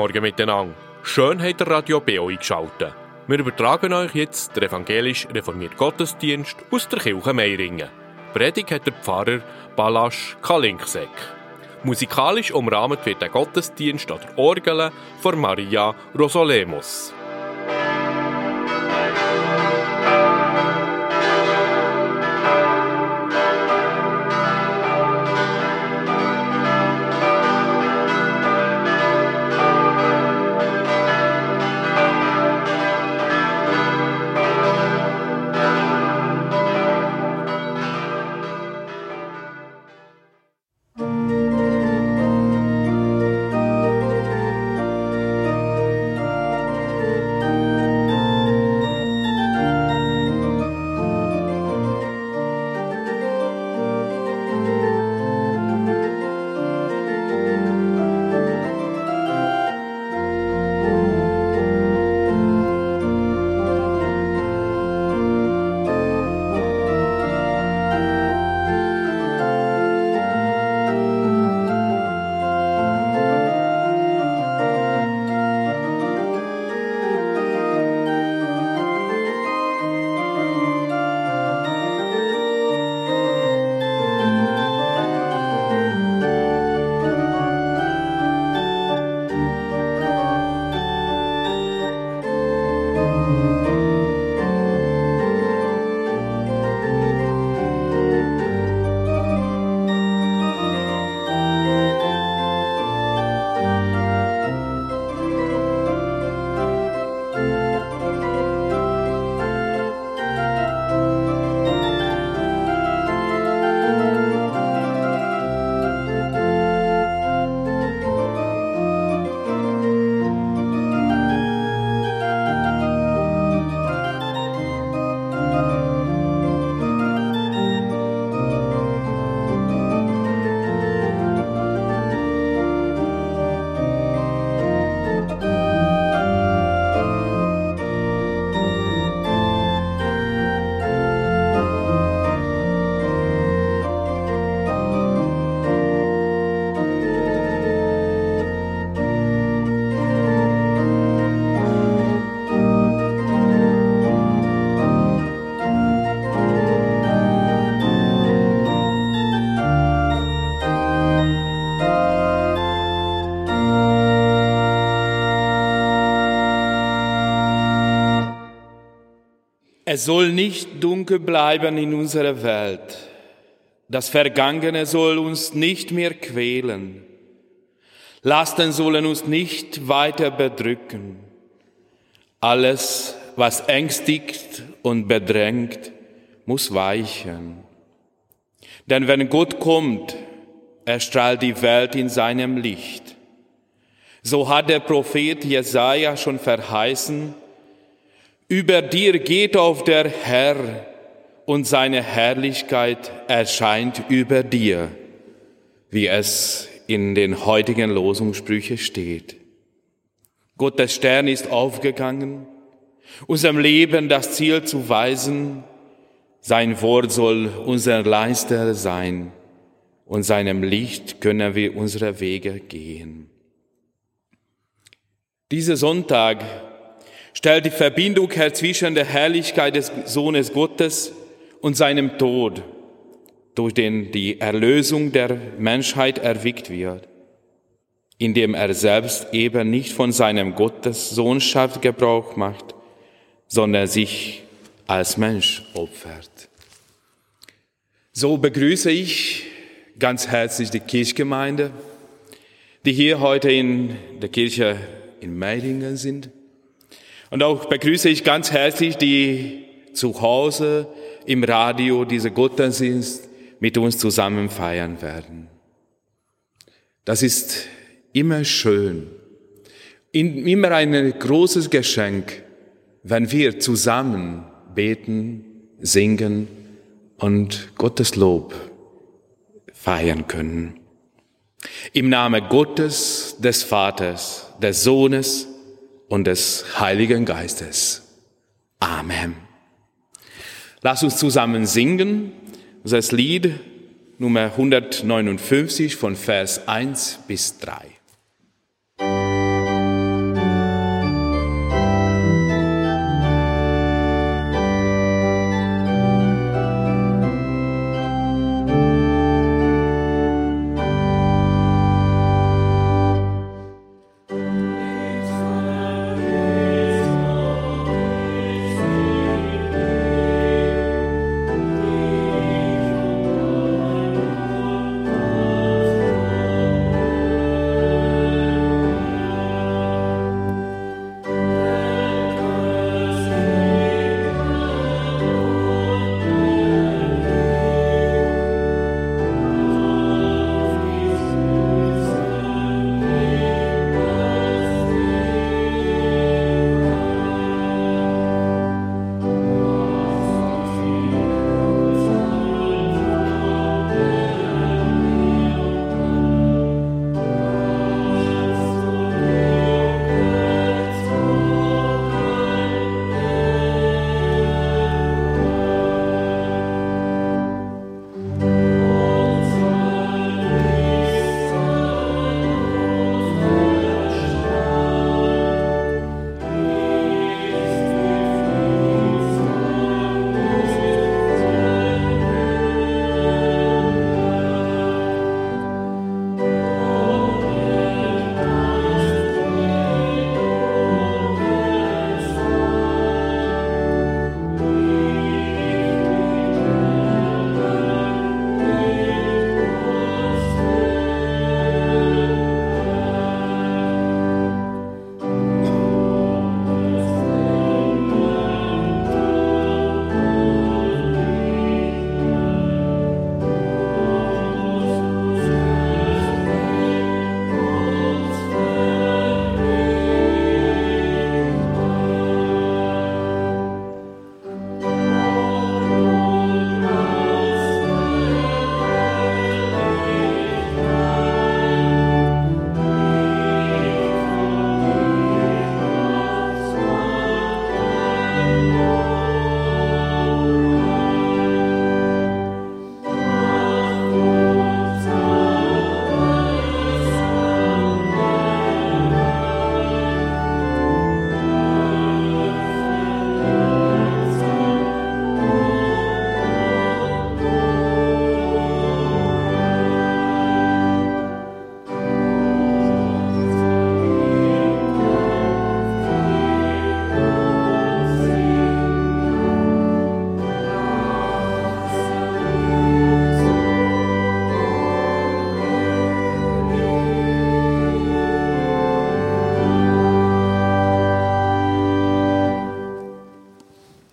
Morgen miteinander. Schön habt ihr Radio BO eingeschaltet. Wir übertragen euch jetzt den evangelisch reformierten Gottesdienst aus der Kirche Meiringen. Predigt hat der Pfarrer Balasch Kalinkseck. Musikalisch umrahmt wird der Gottesdienst an der Orgel von Maria Rosolemos. Es soll nicht dunkel bleiben in unserer Welt. Das Vergangene soll uns nicht mehr quälen. Lasten sollen uns nicht weiter bedrücken. Alles, was ängstigt und bedrängt, muss weichen. Denn wenn Gott kommt, erstrahlt die Welt in seinem Licht. So hat der Prophet Jesaja schon verheißen, über dir geht auf der Herr und seine Herrlichkeit erscheint über dir, wie es in den heutigen Losungssprüchen steht. Gottes Stern ist aufgegangen, unserem Leben das Ziel zu weisen. Sein Wort soll unser Leister sein und seinem Licht können wir unsere Wege gehen. Dieser Sonntag stellt die Verbindung her zwischen der Herrlichkeit des Sohnes Gottes und seinem Tod, durch den die Erlösung der Menschheit erwickt wird, indem er selbst eben nicht von seinem Gottessohnschaft Gebrauch macht, sondern sich als Mensch opfert. So begrüße ich ganz herzlich die Kirchgemeinde, die hier heute in der Kirche in Meidingen sind und auch begrüße ich ganz herzlich die zu Hause im Radio diese Gottesdienst mit uns zusammen feiern werden. Das ist immer schön, immer ein großes Geschenk, wenn wir zusammen beten, singen und Gottes Lob feiern können. Im Namen Gottes, des Vaters, des Sohnes und des Heiligen Geistes. Amen. Lass uns zusammen singen das Lied Nummer 159 von Vers 1 bis 3.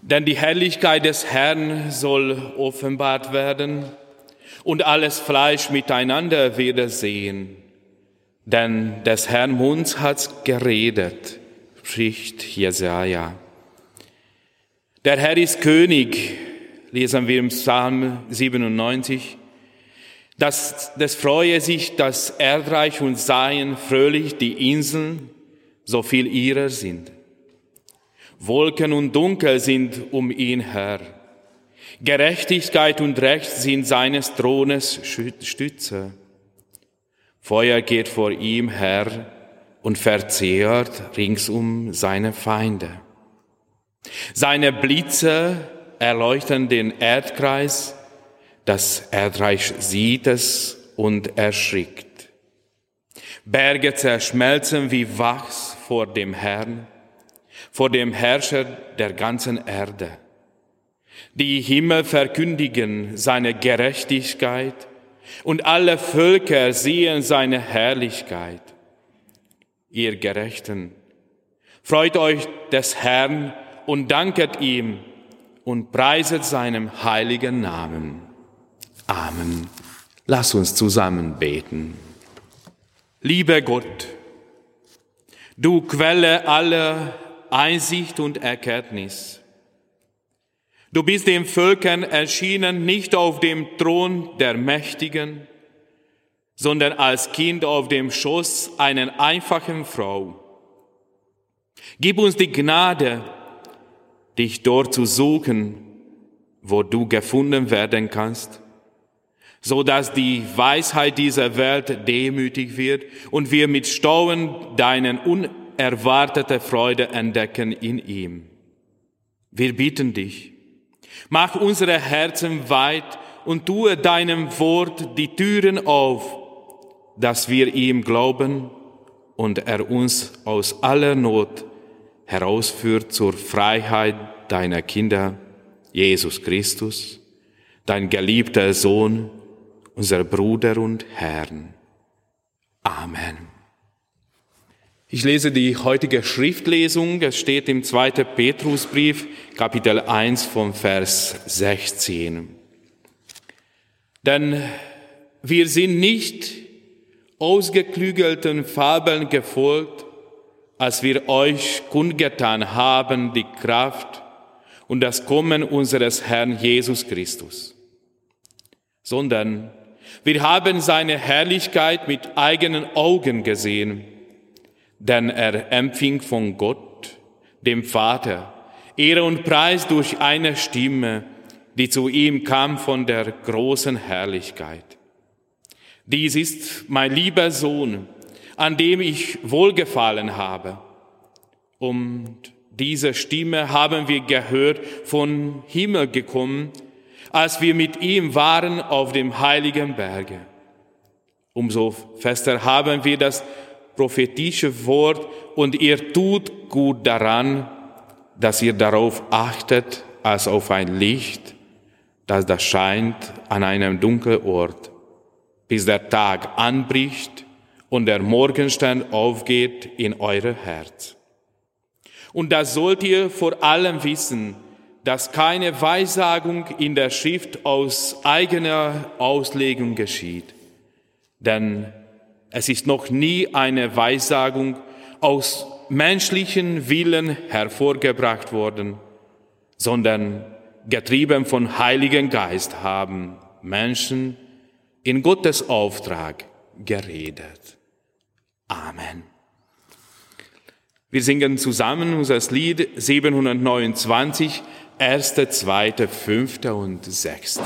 Denn die Herrlichkeit des Herrn soll offenbart werden und alles Fleisch miteinander wiedersehen. Denn des Herrn Mund hat geredet, spricht Jesaja. Der Herr ist König, lesen wir im Psalm 97. Das, das freue sich das Erdreich und seien fröhlich die Inseln, so viel ihrer sind. Wolken und Dunkel sind um ihn her. Gerechtigkeit und Recht sind seines Thrones Stütze. Feuer geht vor ihm her und verzehrt ringsum seine Feinde. Seine Blitze erleuchten den Erdkreis, das Erdreich sieht es und erschrickt. Berge zerschmelzen wie Wachs vor dem Herrn vor dem Herrscher der ganzen Erde. Die Himmel verkündigen seine Gerechtigkeit und alle Völker sehen seine Herrlichkeit. Ihr Gerechten, freut euch des Herrn und danket ihm und preiset seinem heiligen Namen. Amen. Lass uns zusammen beten. Lieber Gott, du Quelle aller Einsicht und Erkenntnis. Du bist den Völkern erschienen nicht auf dem Thron der Mächtigen, sondern als Kind auf dem Schoß einer einfachen Frau. Gib uns die Gnade, dich dort zu suchen, wo du gefunden werden kannst, so dass die Weisheit dieser Welt demütig wird und wir mit Stauen deinen erwartete Freude entdecken in ihm. Wir bitten dich, mach unsere Herzen weit und tue deinem Wort die Türen auf, dass wir ihm glauben und er uns aus aller Not herausführt zur Freiheit deiner Kinder, Jesus Christus, dein geliebter Sohn, unser Bruder und Herrn. Amen. Ich lese die heutige Schriftlesung. Es steht im 2. Petrusbrief, Kapitel 1 vom Vers 16. Denn wir sind nicht ausgeklügelten Fabeln gefolgt, als wir euch kundgetan haben die Kraft und das Kommen unseres Herrn Jesus Christus, sondern wir haben seine Herrlichkeit mit eigenen Augen gesehen denn er empfing von Gott, dem Vater, Ehre und Preis durch eine Stimme, die zu ihm kam von der großen Herrlichkeit. Dies ist mein lieber Sohn, an dem ich wohlgefallen habe. Und diese Stimme haben wir gehört von Himmel gekommen, als wir mit ihm waren auf dem heiligen Berge. Umso fester haben wir das prophetische Wort und ihr tut gut daran, dass ihr darauf achtet, als auf ein Licht, das da scheint an einem dunklen Ort, bis der Tag anbricht und der Morgenstern aufgeht in euer Herz. Und das sollt ihr vor allem wissen, dass keine Weissagung in der Schrift aus eigener Auslegung geschieht. Denn es ist noch nie eine Weissagung aus menschlichen Willen hervorgebracht worden, sondern getrieben von Heiligen Geist haben Menschen in Gottes Auftrag geredet. Amen. Wir singen zusammen unser Lied 729, erste, zweite, fünfte und sechste.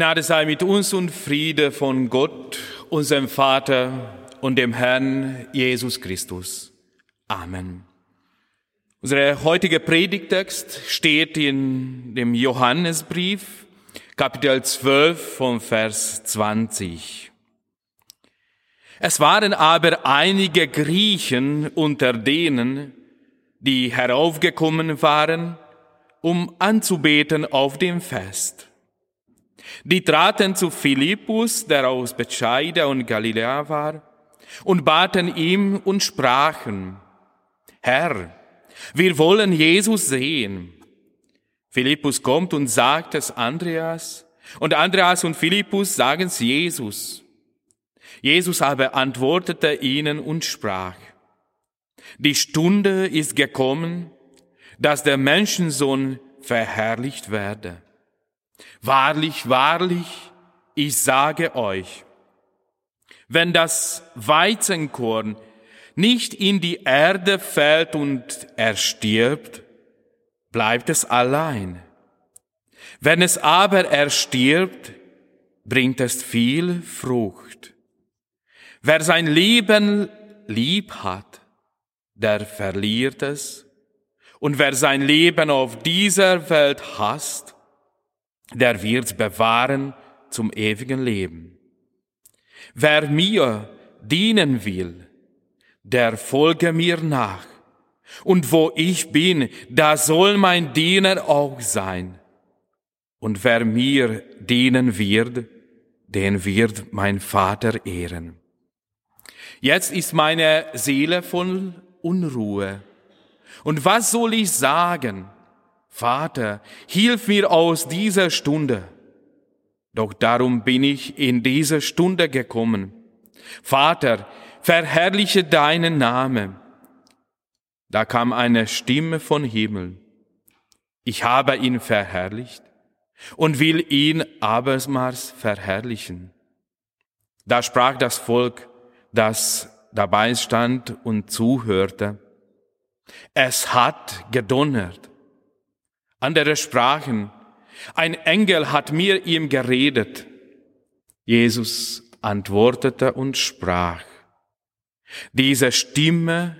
Gnade sei mit uns und Friede von Gott, unserem Vater und dem Herrn Jesus Christus. Amen. Unser heutiger Predigtext steht in dem Johannesbrief, Kapitel 12 von Vers 20. Es waren aber einige Griechen unter denen, die heraufgekommen waren, um anzubeten auf dem Fest. Die traten zu Philippus, der aus Bethsaida und Galiläa war, und baten ihm und sprachen, Herr, wir wollen Jesus sehen. Philippus kommt und sagt es Andreas, und Andreas und Philippus sagen es Jesus. Jesus aber antwortete ihnen und sprach, die Stunde ist gekommen, dass der Menschensohn verherrlicht werde. Wahrlich, wahrlich, ich sage euch, wenn das Weizenkorn nicht in die Erde fällt und erstirbt, bleibt es allein. Wenn es aber erstirbt, bringt es viel Frucht. Wer sein Leben lieb hat, der verliert es. Und wer sein Leben auf dieser Welt hasst, der wird's bewahren zum ewigen Leben. Wer mir dienen will, der folge mir nach. Und wo ich bin, da soll mein Diener auch sein. Und wer mir dienen wird, den wird mein Vater ehren. Jetzt ist meine Seele voll Unruhe. Und was soll ich sagen? Vater, hilf mir aus dieser Stunde. Doch darum bin ich in diese Stunde gekommen. Vater, verherrliche deinen Namen. Da kam eine Stimme von Himmel. Ich habe ihn verherrlicht und will ihn abermals verherrlichen. Da sprach das Volk, das dabei stand und zuhörte. Es hat gedonnert. Andere sprachen, ein Engel hat mir ihm geredet. Jesus antwortete und sprach, diese Stimme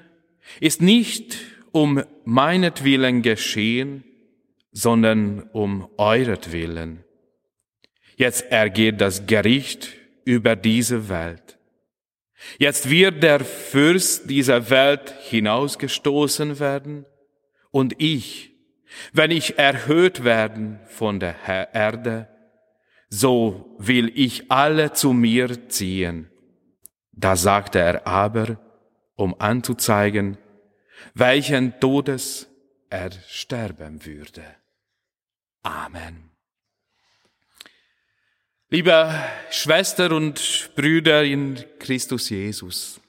ist nicht um meinetwillen geschehen, sondern um euretwillen. Jetzt ergeht das Gericht über diese Welt. Jetzt wird der Fürst dieser Welt hinausgestoßen werden und ich, wenn ich erhöht werden von der Erde, so will ich alle zu mir ziehen. Da sagte er aber, um anzuzeigen, welchen Todes er sterben würde. Amen. Liebe Schwester und Brüder in Christus Jesus,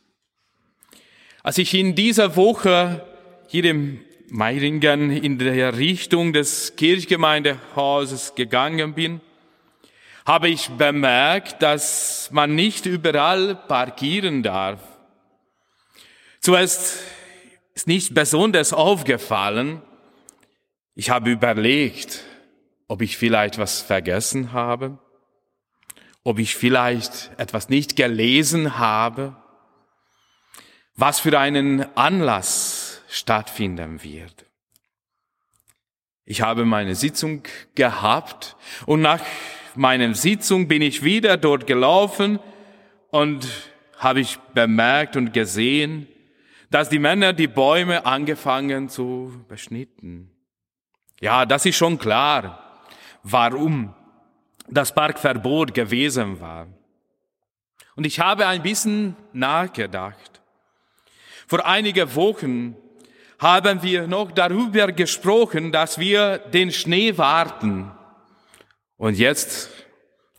als ich in dieser Woche hier im Meiringen in der Richtung des Kirchgemeindehauses gegangen bin, habe ich bemerkt, dass man nicht überall parkieren darf. Zuerst ist nicht besonders aufgefallen. Ich habe überlegt, ob ich vielleicht was vergessen habe ob ich vielleicht etwas nicht gelesen habe, was für einen Anlass stattfinden wird. Ich habe meine Sitzung gehabt und nach meiner Sitzung bin ich wieder dort gelaufen und habe ich bemerkt und gesehen, dass die Männer die Bäume angefangen zu beschnitten. Ja, das ist schon klar. Warum? das Parkverbot gewesen war. Und ich habe ein bisschen nachgedacht. Vor einigen Wochen haben wir noch darüber gesprochen, dass wir den Schnee warten. Und jetzt,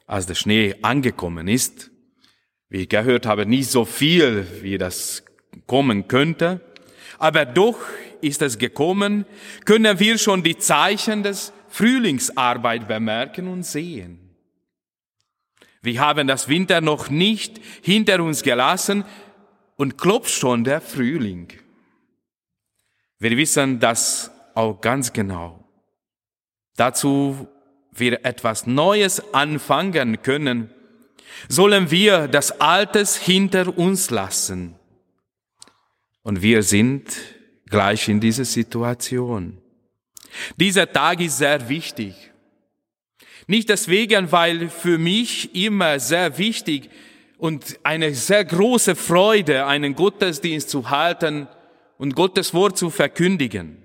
als der Schnee angekommen ist, wie ich gehört habe, nicht so viel, wie das kommen könnte, aber doch ist es gekommen, können wir schon die Zeichen des Frühlingsarbeit bemerken und sehen. Wir haben das Winter noch nicht hinter uns gelassen und klopft schon der Frühling. Wir wissen das auch ganz genau. Dazu wir etwas Neues anfangen können, sollen wir das Altes hinter uns lassen. Und wir sind gleich in dieser Situation. Dieser Tag ist sehr wichtig. Nicht deswegen, weil für mich immer sehr wichtig und eine sehr große Freude, einen Gottesdienst zu halten und Gottes Wort zu verkündigen.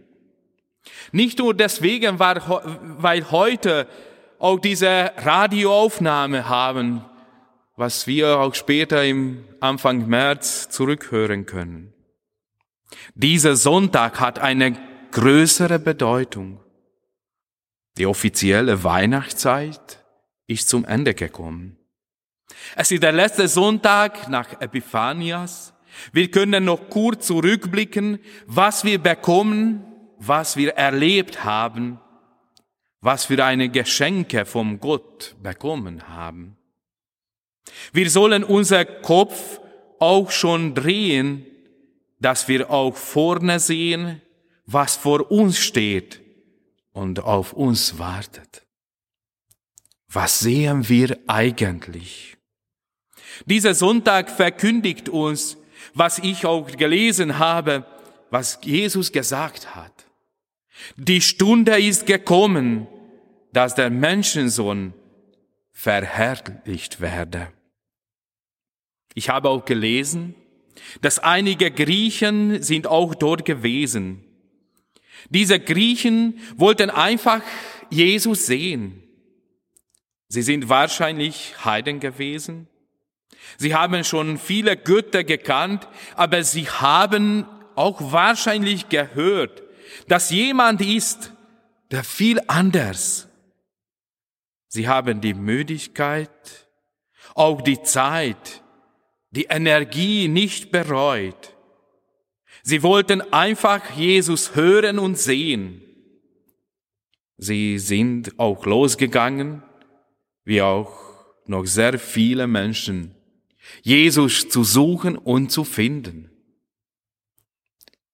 Nicht nur deswegen, weil heute auch diese Radioaufnahme haben, was wir auch später im Anfang März zurückhören können. Dieser Sonntag hat eine größere Bedeutung. Die offizielle Weihnachtszeit ist zum Ende gekommen. Es ist der letzte Sonntag nach Epiphanias. Wir können noch kurz zurückblicken, was wir bekommen, was wir erlebt haben, was für eine Geschenke vom Gott bekommen haben. Wir sollen unser Kopf auch schon drehen, dass wir auch vorne sehen, was vor uns steht und auf uns wartet. Was sehen wir eigentlich? Dieser Sonntag verkündigt uns, was ich auch gelesen habe, was Jesus gesagt hat. Die Stunde ist gekommen, dass der Menschensohn verherrlicht werde. Ich habe auch gelesen, dass einige Griechen sind auch dort gewesen. Diese Griechen wollten einfach Jesus sehen. Sie sind wahrscheinlich Heiden gewesen. Sie haben schon viele Götter gekannt, aber sie haben auch wahrscheinlich gehört, dass jemand ist, der viel anders. Sie haben die Müdigkeit, auch die Zeit, die Energie nicht bereut. Sie wollten einfach Jesus hören und sehen. Sie sind auch losgegangen, wie auch noch sehr viele Menschen, Jesus zu suchen und zu finden.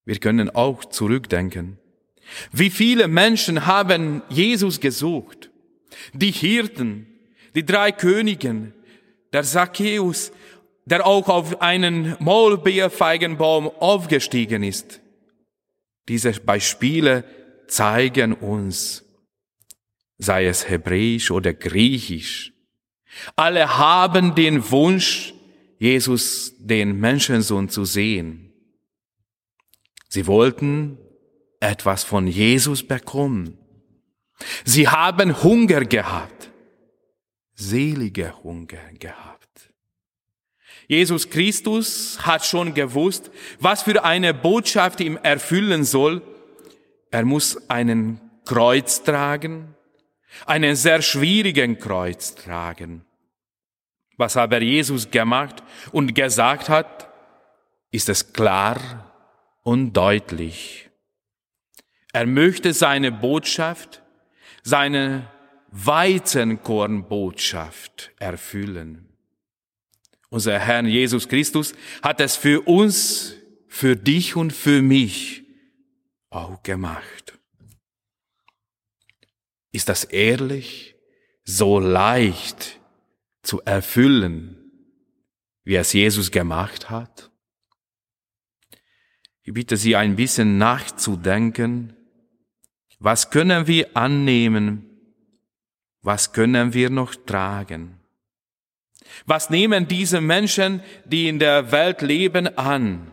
Wir können auch zurückdenken. Wie viele Menschen haben Jesus gesucht? Die Hirten, die drei Königen, der Zacchaeus, der auch auf einen Maulbeerfeigenbaum aufgestiegen ist. Diese Beispiele zeigen uns, sei es hebräisch oder griechisch, alle haben den Wunsch, Jesus, den Menschensohn, zu sehen. Sie wollten etwas von Jesus bekommen. Sie haben Hunger gehabt, selige Hunger gehabt. Jesus Christus hat schon gewusst, was für eine Botschaft ihm erfüllen soll. Er muss einen Kreuz tragen, einen sehr schwierigen Kreuz tragen. Was aber Jesus gemacht und gesagt hat, ist es klar und deutlich. Er möchte seine Botschaft, seine Weizenkornbotschaft erfüllen. Unser Herr Jesus Christus hat es für uns, für dich und für mich auch gemacht. Ist das ehrlich, so leicht zu erfüllen, wie es Jesus gemacht hat? Ich bitte Sie ein bisschen nachzudenken, was können wir annehmen? Was können wir noch tragen? Was nehmen diese Menschen, die in der Welt leben, an?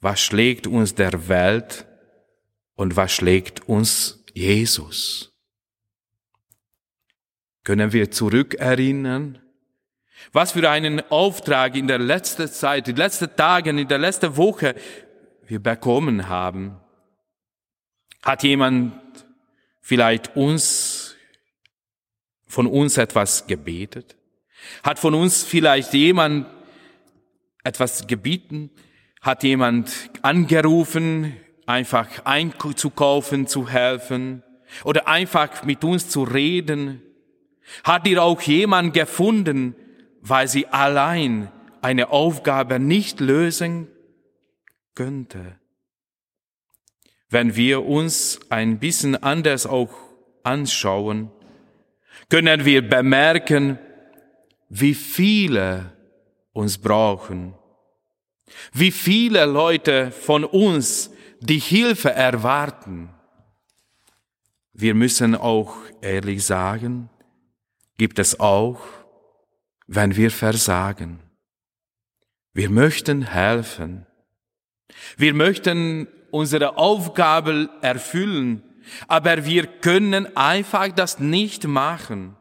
Was schlägt uns der Welt und was schlägt uns Jesus? Können wir zurückerinnern? Was für einen Auftrag in der letzten Zeit, in den letzten Tagen, in der letzten Woche wir bekommen haben. Hat jemand vielleicht uns, von uns etwas gebetet? Hat von uns vielleicht jemand etwas gebeten? Hat jemand angerufen, einfach einzukaufen, zu helfen? Oder einfach mit uns zu reden? Hat dir auch jemand gefunden, weil sie allein eine Aufgabe nicht lösen könnte? wenn wir uns ein bisschen anders auch anschauen, können wir bemerken, wie viele uns brauchen, wie viele Leute von uns die Hilfe erwarten. Wir müssen auch ehrlich sagen, gibt es auch, wenn wir versagen. Wir möchten helfen, Wir möchten unsere Aufgabe erfüllen, aber wir können einfach das nicht machen.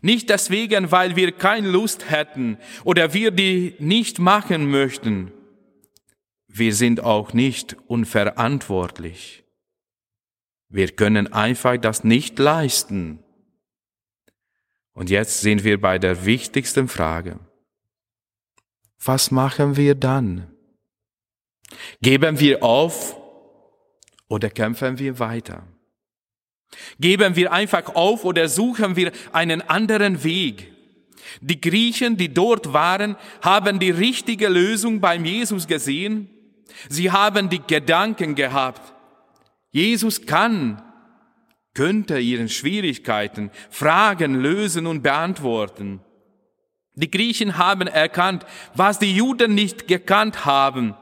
Nicht deswegen, weil wir keine Lust hätten oder wir die nicht machen möchten. Wir sind auch nicht unverantwortlich. Wir können einfach das nicht leisten. Und jetzt sind wir bei der wichtigsten Frage. Was machen wir dann? Geben wir auf oder kämpfen wir weiter? Geben wir einfach auf oder suchen wir einen anderen Weg? Die Griechen, die dort waren, haben die richtige Lösung beim Jesus gesehen. Sie haben die Gedanken gehabt. Jesus kann, könnte ihren Schwierigkeiten, Fragen lösen und beantworten. Die Griechen haben erkannt, was die Juden nicht gekannt haben.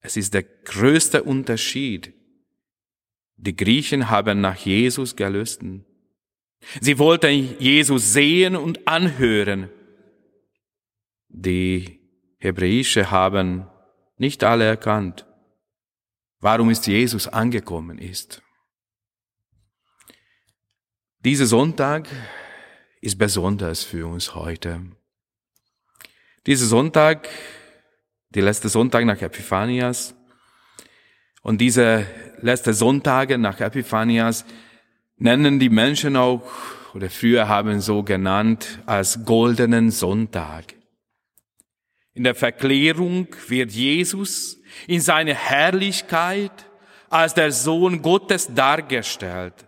Es ist der größte Unterschied. Die Griechen haben nach Jesus gelüsten. Sie wollten Jesus sehen und anhören. Die Hebräische haben nicht alle erkannt, warum ist Jesus angekommen ist. Dieser Sonntag ist besonders für uns heute. Dieser Sonntag, die letzte Sonntag nach Epiphanias und diese letzte Sonntage nach Epiphanias nennen die Menschen auch oder früher haben so genannt als goldenen Sonntag. In der Verklärung wird Jesus in seiner Herrlichkeit als der Sohn Gottes dargestellt.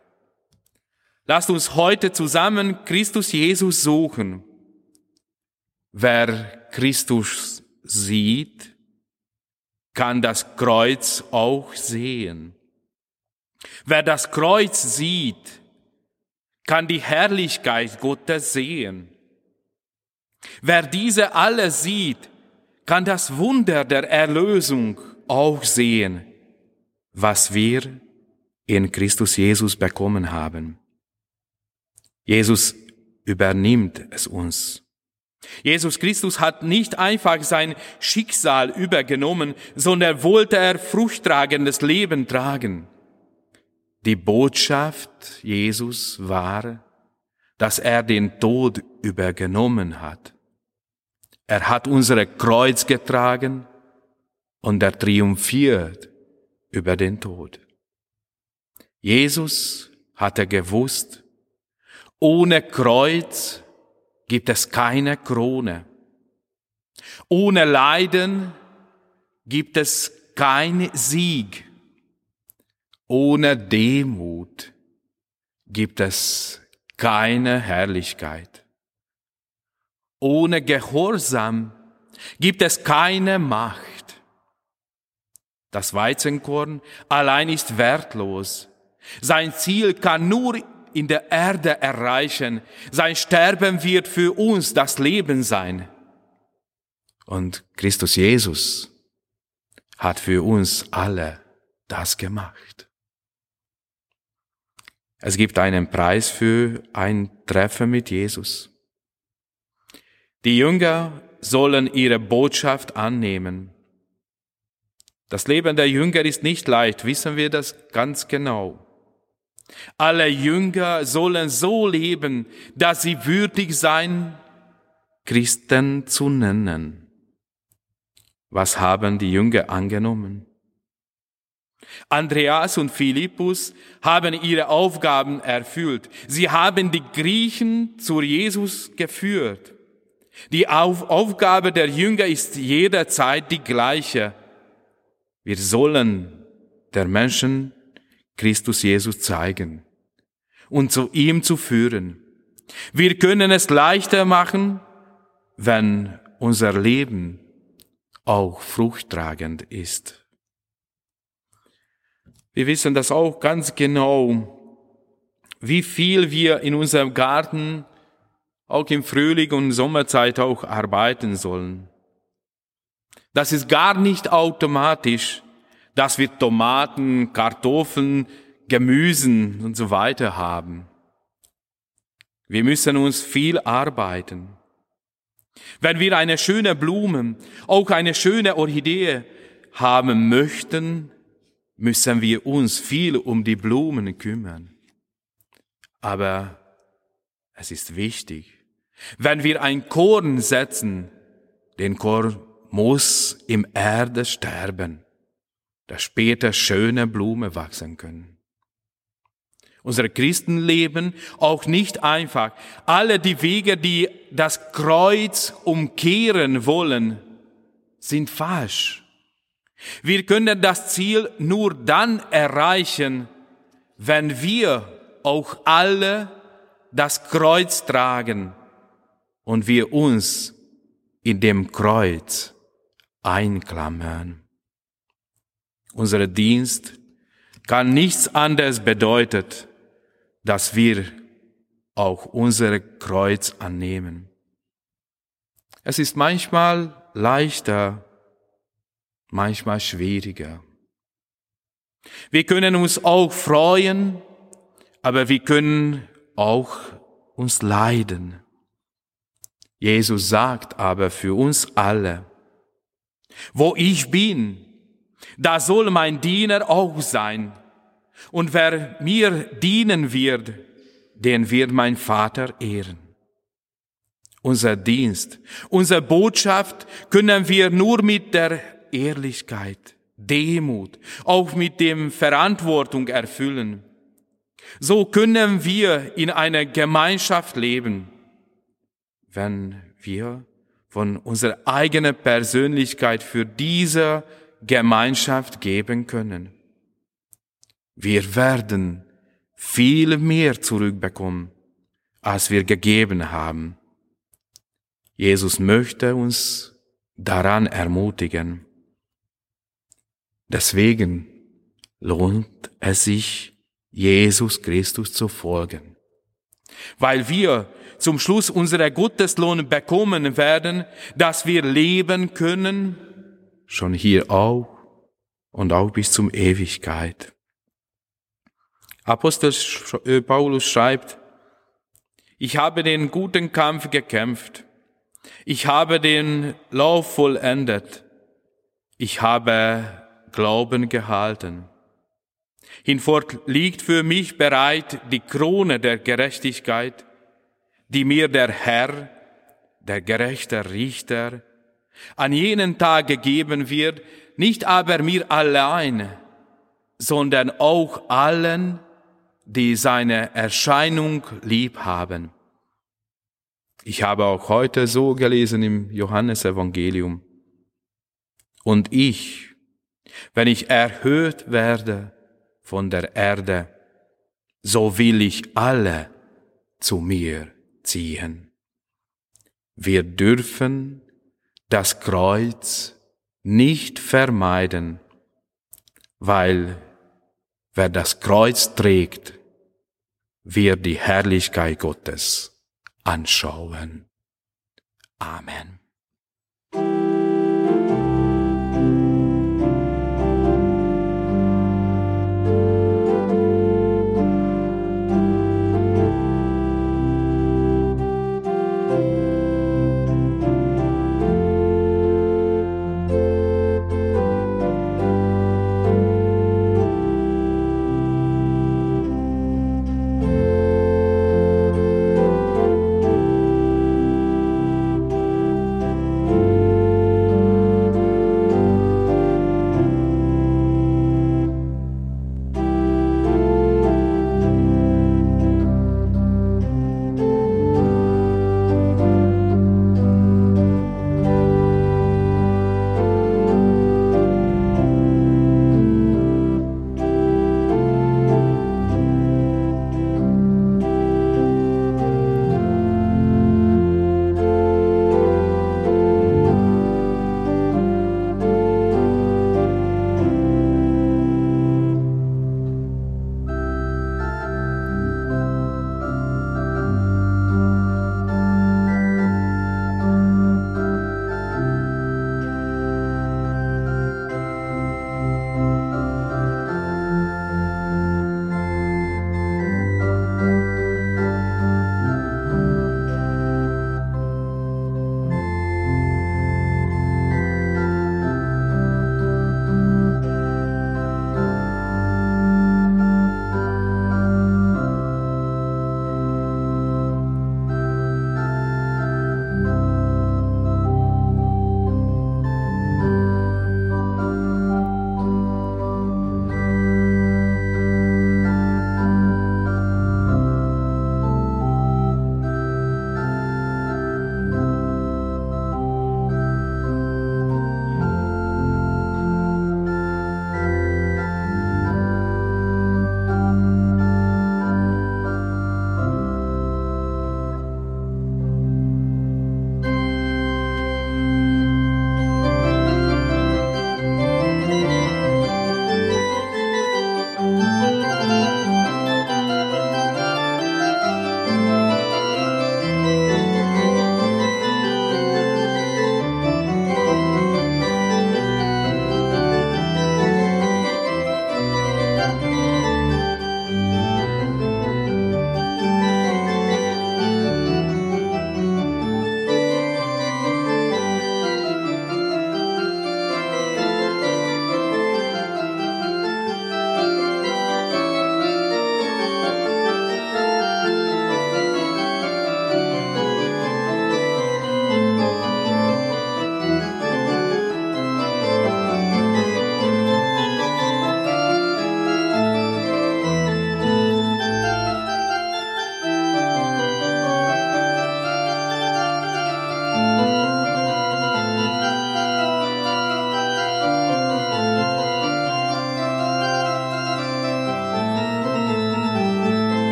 Lasst uns heute zusammen Christus Jesus suchen. Wer Christus sieht, kann das Kreuz auch sehen. Wer das Kreuz sieht, kann die Herrlichkeit Gottes sehen. Wer diese alle sieht, kann das Wunder der Erlösung auch sehen, was wir in Christus Jesus bekommen haben. Jesus übernimmt es uns. Jesus Christus hat nicht einfach sein Schicksal übergenommen, sondern wollte er fruchttragendes Leben tragen. Die Botschaft Jesus war, dass er den Tod übergenommen hat. Er hat unsere Kreuz getragen und er triumphiert über den Tod. Jesus hatte gewusst, ohne Kreuz gibt es keine Krone. Ohne Leiden gibt es kein Sieg. Ohne Demut gibt es keine Herrlichkeit. Ohne Gehorsam gibt es keine Macht. Das Weizenkorn allein ist wertlos. Sein Ziel kann nur in der Erde erreichen. Sein Sterben wird für uns das Leben sein. Und Christus Jesus hat für uns alle das gemacht. Es gibt einen Preis für ein Treffen mit Jesus. Die Jünger sollen ihre Botschaft annehmen. Das Leben der Jünger ist nicht leicht, wissen wir das ganz genau. Alle Jünger sollen so leben, dass sie würdig sein, Christen zu nennen. Was haben die Jünger angenommen? Andreas und Philippus haben ihre Aufgaben erfüllt. Sie haben die Griechen zu Jesus geführt. Die Aufgabe der Jünger ist jederzeit die gleiche. Wir sollen der Menschen Christus Jesus zeigen und zu ihm zu führen. Wir können es leichter machen, wenn unser Leben auch fruchttragend ist. Wir wissen das auch ganz genau, wie viel wir in unserem Garten auch im Frühling und Sommerzeit auch arbeiten sollen. Das ist gar nicht automatisch, dass wir Tomaten, Kartoffeln, Gemüsen und so weiter haben. Wir müssen uns viel arbeiten. Wenn wir eine schöne Blume, auch eine schöne Orchidee haben möchten, müssen wir uns viel um die Blumen kümmern. Aber es ist wichtig, wenn wir ein Korn setzen, den Korn muss im Erde sterben, dass später schöne Blumen wachsen können. Unser Christenleben auch nicht einfach. Alle die Wege, die das Kreuz umkehren wollen, sind falsch. Wir können das Ziel nur dann erreichen, wenn wir auch alle das Kreuz tragen und wir uns in dem Kreuz einklammern. Unser Dienst kann nichts anderes bedeutet, dass wir auch unser Kreuz annehmen. Es ist manchmal leichter, manchmal schwieriger. Wir können uns auch freuen, aber wir können auch uns leiden. Jesus sagt aber für uns alle, wo ich bin, da soll mein Diener auch sein. Und wer mir dienen wird, den wird mein Vater ehren. Unser Dienst, unsere Botschaft können wir nur mit der Ehrlichkeit, Demut, auch mit dem Verantwortung erfüllen. So können wir in einer Gemeinschaft leben, wenn wir von unserer eigenen Persönlichkeit für diese Gemeinschaft geben können. Wir werden viel mehr zurückbekommen, als wir gegeben haben. Jesus möchte uns daran ermutigen. Deswegen lohnt es sich, Jesus Christus zu folgen. Weil wir zum Schluss unsere Gotteslohn bekommen werden, dass wir leben können, schon hier auch und auch bis zum Ewigkeit. Apostel äh, Paulus schreibt, ich habe den guten Kampf gekämpft, ich habe den Lauf vollendet, ich habe Glauben gehalten. Hinfort liegt für mich bereit die Krone der Gerechtigkeit, die mir der Herr, der gerechte Richter, an jenen Tag gegeben wird, nicht aber mir allein, sondern auch allen, die seine Erscheinung lieb haben. Ich habe auch heute so gelesen im Johannesevangelium. Und ich, wenn ich erhöht werde von der Erde, so will ich alle zu mir ziehen. Wir dürfen das Kreuz nicht vermeiden, weil wer das Kreuz trägt, wir die Herrlichkeit Gottes anschauen. Amen.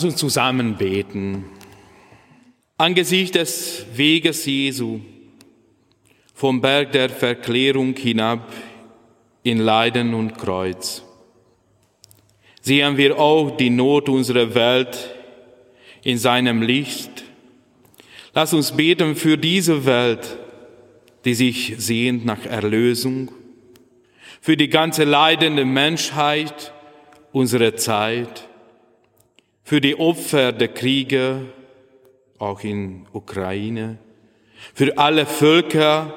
Lass uns zusammen beten. Angesichts des Weges Jesu vom Berg der Verklärung hinab in Leiden und Kreuz sehen wir auch die Not unserer Welt in seinem Licht. Lass uns beten für diese Welt, die sich sehnt nach Erlösung, für die ganze leidende Menschheit unserer Zeit, für die Opfer der Kriege, auch in Ukraine, für alle Völker,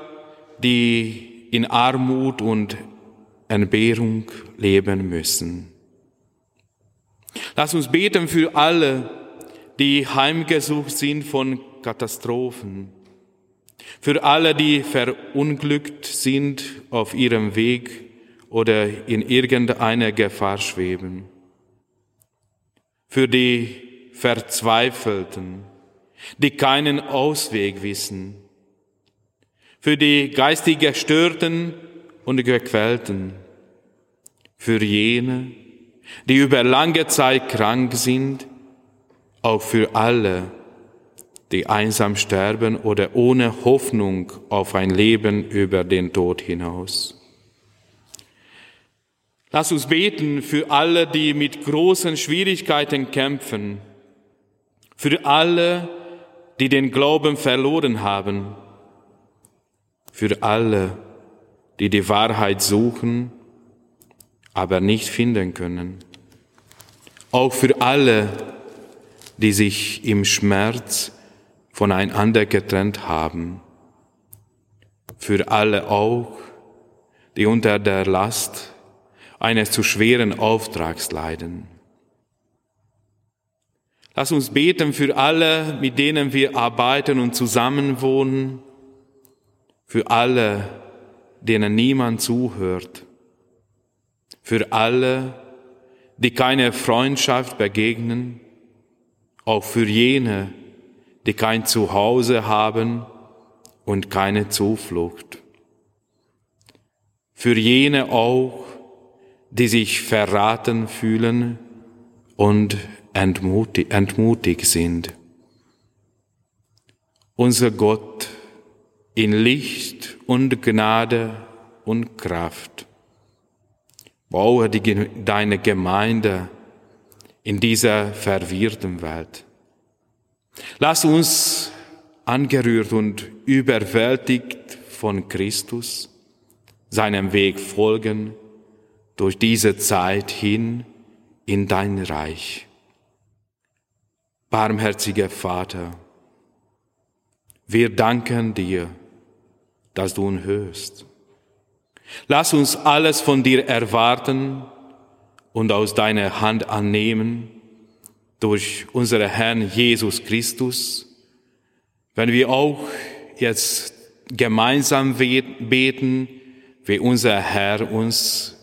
die in Armut und Entbehrung leben müssen. Lass uns beten für alle, die heimgesucht sind von Katastrophen, für alle, die verunglückt sind auf ihrem Weg oder in irgendeiner Gefahr schweben, für die Verzweifelten, die keinen Ausweg wissen, für die geistig Gestörten und Gequälten, für jene, die über lange Zeit krank sind, auch für alle, die einsam sterben oder ohne Hoffnung auf ein Leben über den Tod hinaus. Lass uns beten für alle, die mit großen Schwierigkeiten kämpfen, für alle, die den Glauben verloren haben, für alle, die die Wahrheit suchen, aber nicht finden können, auch für alle, die sich im Schmerz voneinander getrennt haben, für alle auch, die unter der Last eines zu schweren Auftrags leiden. Lass uns beten für alle, mit denen wir arbeiten und zusammenwohnen, für alle, denen niemand zuhört, für alle, die keine Freundschaft begegnen, auch für jene, die kein Zuhause haben und keine Zuflucht. Für jene auch, die sich verraten fühlen und entmutig, entmutigt sind. Unser Gott in Licht und Gnade und Kraft. Baue die, deine Gemeinde in dieser verwirrten Welt. Lass uns angerührt und überwältigt von Christus seinem Weg folgen durch diese Zeit hin in dein Reich. Barmherziger Vater, wir danken dir, dass du uns hörst. Lass uns alles von dir erwarten und aus deiner Hand annehmen durch unseren Herrn Jesus Christus, wenn wir auch jetzt gemeinsam beten, wie unser Herr uns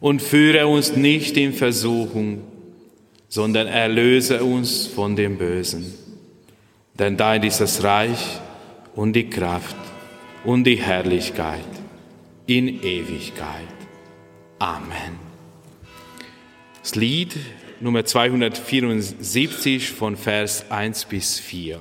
Und führe uns nicht in Versuchung, sondern erlöse uns von dem Bösen. Denn dein ist das Reich und die Kraft und die Herrlichkeit in Ewigkeit. Amen. Das Lied Nummer 274 von Vers 1 bis 4.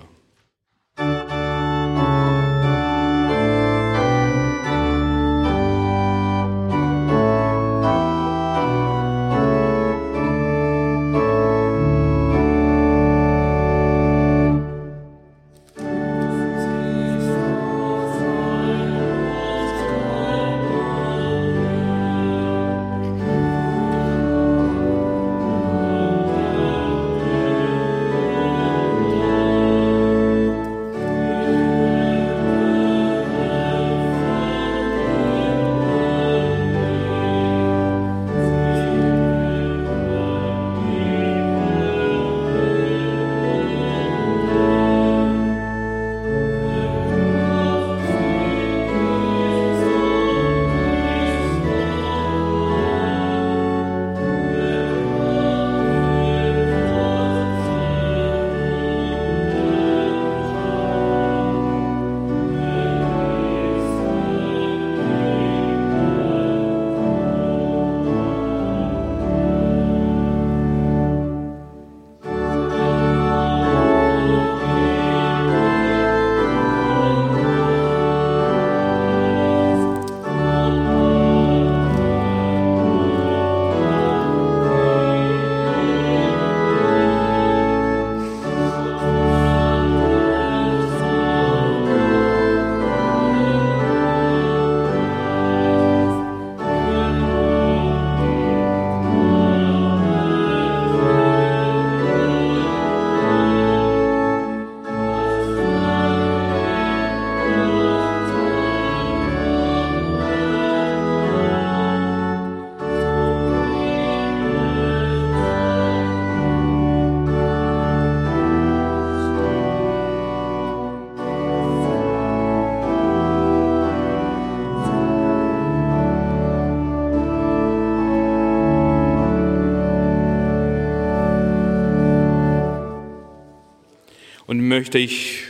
möchte ich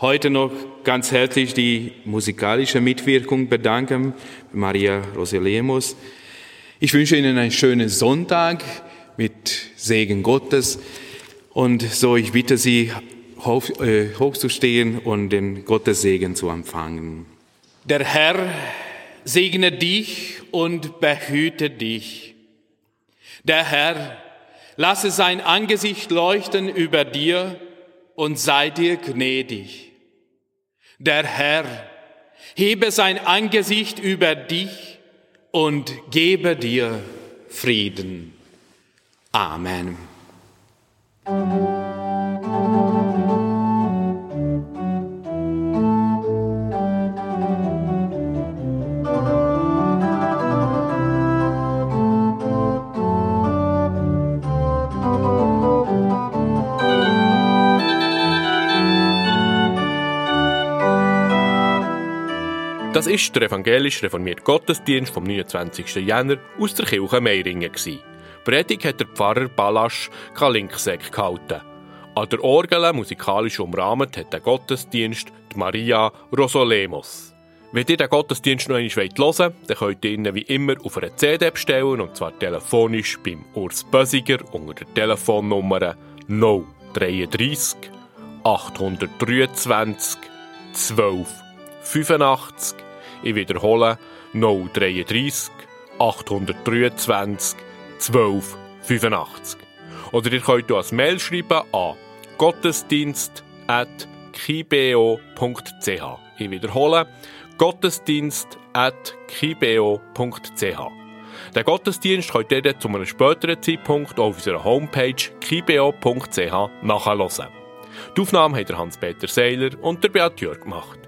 heute noch ganz herzlich die musikalische Mitwirkung bedanken, Maria Roselemos. Ich wünsche Ihnen einen schönen Sonntag mit Segen Gottes. Und so, ich bitte Sie, hoch, äh, hochzustehen und den Gottes Segen zu empfangen. Der Herr segne dich und behüte dich. Der Herr lasse sein Angesicht leuchten über dir und sei dir gnädig. Der Herr hebe sein Angesicht über dich und gebe dir Frieden. Amen. Das ist der evangelisch reformierte Gottesdienst vom 29. Jänner aus der Kirche Meiringen. Predigt hat der Pfarrer Balasch Kalinkseck gehalten. An der Orgel musikalisch umrahmt hat der Gottesdienst die Maria Rosolemos. Wenn ihr den Gottesdienst noch einmal hören wollt, dann könnt ihr ihn wie immer auf einer CD bestellen und zwar telefonisch beim Urs Bösiger unter der Telefonnummer 033 823 12 85. Ich wiederhole 033 823 12 85. Oder ihr könnt als Mail schreiben an gottesdienst.kibeo.ch. Ich wiederhole gottesdienst.kibeo.ch. Den Gottesdienst könnt ihr zu einem späteren Zeitpunkt auf unserer Homepage kibeo.ch nachhören. Die Aufnahme haben Hans-Peter Seiler und der Beat Jörg gemacht.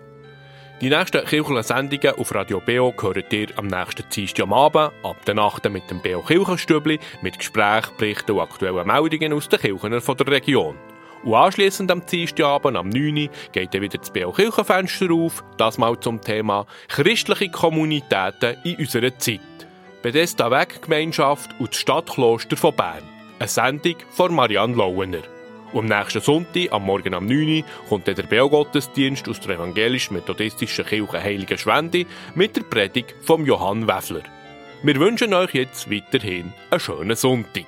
Die nächsten kirchlichen Sendungen auf Radio Beo hört ihr am nächsten Dienstag Abend, ab der Nacht mit dem Beo Kirchenstübli, mit Gesprächen, Berichten und aktuellen Meldungen aus den Kirchen der Region. Und anschliessend am Dienstagabend am 9. Uhr geht dann wieder das Beo Kirchenfenster auf, das mal zum Thema christliche Kommunitäten in unserer Zeit. Bethesda Weggemeinschaft und das Stadtkloster von Bern. Eine Sendung von Marianne Lauener. Und am nächsten Sonntag, am Morgen um 9 Uhr, kommt der Beogottesdienst aus der evangelisch-methodistischen Kirche Heilige Schwende mit der Predigt von Johann Weffler. Wir wünschen euch jetzt weiterhin einen schönen Sonntag.